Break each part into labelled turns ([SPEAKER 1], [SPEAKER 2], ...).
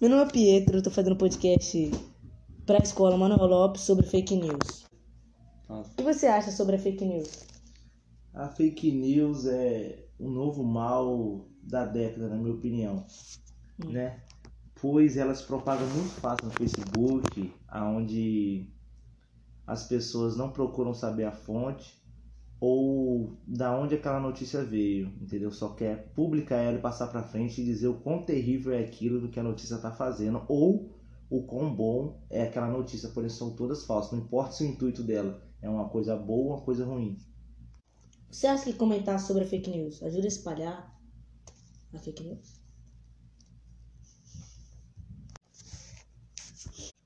[SPEAKER 1] Meu nome é Pietro, eu tô fazendo podcast pra escola Manuel Lopes sobre fake news.
[SPEAKER 2] Nossa.
[SPEAKER 1] O que você acha sobre a fake news?
[SPEAKER 2] A fake news é um novo mal da década, na minha opinião,
[SPEAKER 1] Hum.
[SPEAKER 2] né? Pois elas propagam muito fácil no Facebook, aonde as pessoas não procuram saber a fonte ou da onde aquela notícia veio, entendeu? Só quer publicar ela e passar para frente e dizer o quão terrível é aquilo do que a notícia está fazendo ou o quão bom é aquela notícia, porém são todas falsas. Não importa se o intuito dela é uma coisa boa ou uma coisa ruim.
[SPEAKER 1] Você acha que comentar sobre a fake news ajuda a espalhar a fake news?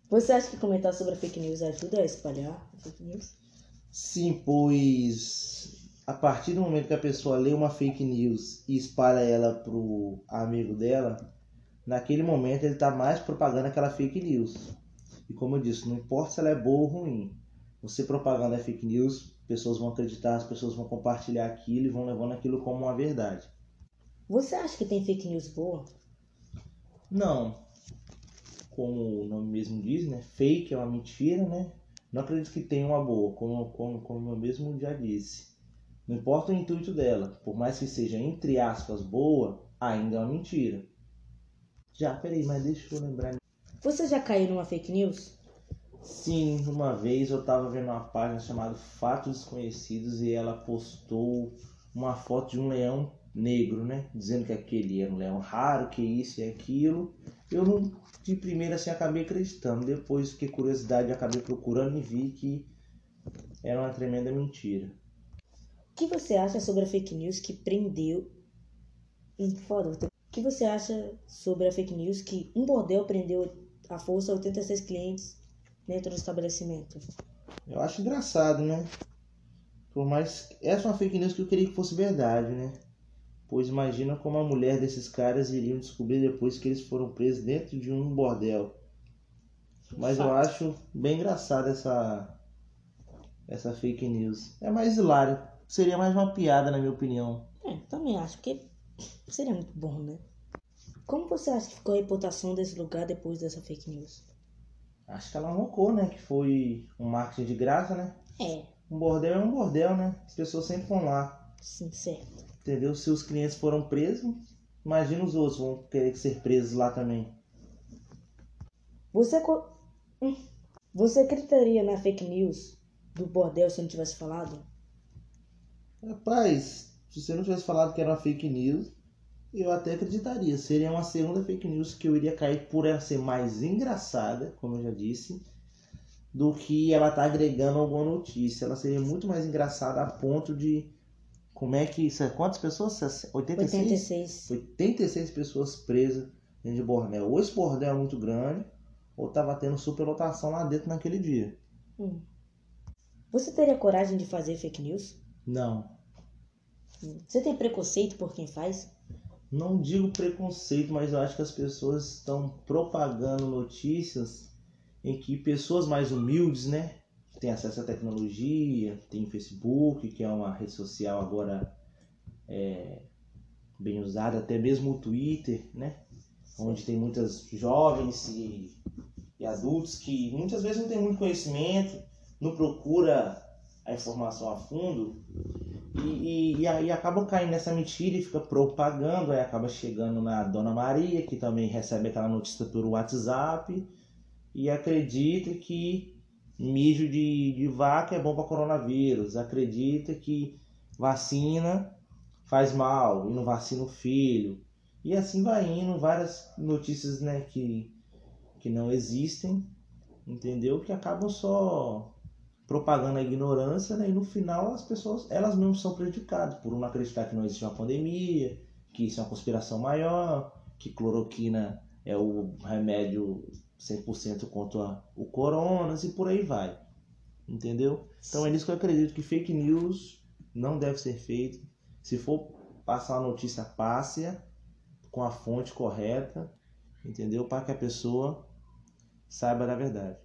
[SPEAKER 1] Você acha que comentar sobre a fake news ajuda a espalhar a fake news?
[SPEAKER 2] Sim, pois a partir do momento que a pessoa lê uma fake news e espalha ela pro amigo dela, naquele momento ele está mais propagando aquela fake news. E como eu disse, não importa se ela é boa ou ruim, você propagando a fake news, pessoas vão acreditar, as pessoas vão compartilhar aquilo e vão levando aquilo como uma verdade.
[SPEAKER 1] Você acha que tem fake news boa?
[SPEAKER 2] Não, como o nome mesmo diz, né? Fake é uma mentira, né? Não acredito que tenha uma boa, como, como, como eu mesmo já disse. Não importa o intuito dela, por mais que seja entre aspas boa, ainda é uma mentira. Já, peraí, mas deixa eu lembrar.
[SPEAKER 1] Você já caiu numa fake news?
[SPEAKER 2] Sim, uma vez eu tava vendo uma página chamada Fatos Desconhecidos e ela postou uma foto de um leão negro, né? Dizendo que aquele era um leão raro, que isso e aquilo. Eu não, de primeira assim, acabei acreditando. Depois, fiquei curiosidade, acabei procurando e vi que era uma tremenda mentira.
[SPEAKER 1] O que você acha sobre a fake news que prendeu. Foda, o que você acha sobre a fake news que um bordel prendeu à força 86 clientes dentro do estabelecimento?
[SPEAKER 2] Eu acho engraçado, né? Por mais. Essa é uma fake news que eu queria que fosse verdade, né? Pois imagina como a mulher desses caras iriam descobrir depois que eles foram presos dentro de um bordel. Mas eu
[SPEAKER 1] Fato.
[SPEAKER 2] acho bem engraçado essa. Essa fake news. É mais hilário. Seria mais uma piada, na minha opinião.
[SPEAKER 1] É, também acho que seria muito bom, né? Como você acha que ficou a reputação desse lugar depois dessa fake news?
[SPEAKER 2] Acho que ela arrancou, né? Que foi um marketing de graça, né?
[SPEAKER 1] É,
[SPEAKER 2] Um bordel é um bordel, né? As pessoas sempre vão lá.
[SPEAKER 1] sim, certo.
[SPEAKER 2] Entendeu? Se os clientes foram presos, imagina os outros vão querer ser presos lá também.
[SPEAKER 1] Você, co- Hum. você acreditaria na fake news do bordel se eu não tivesse falado?
[SPEAKER 2] Rapaz, se você não tivesse falado que era uma fake news, eu até acreditaria. Seria uma segunda fake news que eu iria cair por ela ser mais engraçada, como eu já disse, do que ela tá agregando alguma notícia. Ela seria muito mais engraçada a ponto de. Como é que. isso é- Quantas pessoas? 86?
[SPEAKER 1] 86.
[SPEAKER 2] 86 pessoas presas dentro de bordel. Ou esse bordel é muito grande, ou tava tendo superlotação lá dentro naquele dia.
[SPEAKER 1] Hum. Você teria coragem de fazer fake news?
[SPEAKER 2] Não.
[SPEAKER 1] Hum. Você tem preconceito por quem faz?
[SPEAKER 2] Não digo preconceito, mas eu acho que as pessoas estão propagando notícias em que pessoas mais humildes, né? Têm acesso à tecnologia, tem Facebook, que é uma rede social agora é, bem usada, até mesmo o Twitter, né? Onde tem muitas jovens e, e adultos que muitas vezes não tem muito conhecimento, não procura a informação a fundo e, e, e aí acabam caindo nessa mentira e fica propagando, aí acaba chegando na Dona Maria, que também recebe aquela notícia pelo WhatsApp e acredita que mijo de, de vaca é bom para coronavírus, acredita que vacina faz mal e não vacina o filho. E assim vai indo, várias notícias né, que, que não existem, entendeu? Que acabam só propagando a ignorância, né? E no final as pessoas, elas mesmas são prejudicadas por não acreditar que não existe uma pandemia, que isso é uma conspiração maior, que cloroquina é o remédio 100% contra o corona e por aí vai. Entendeu? Então é nisso que eu acredito que fake news não deve ser feito. Se for passar uma notícia, passe com a fonte correta, entendeu? Para que a pessoa saiba da verdade.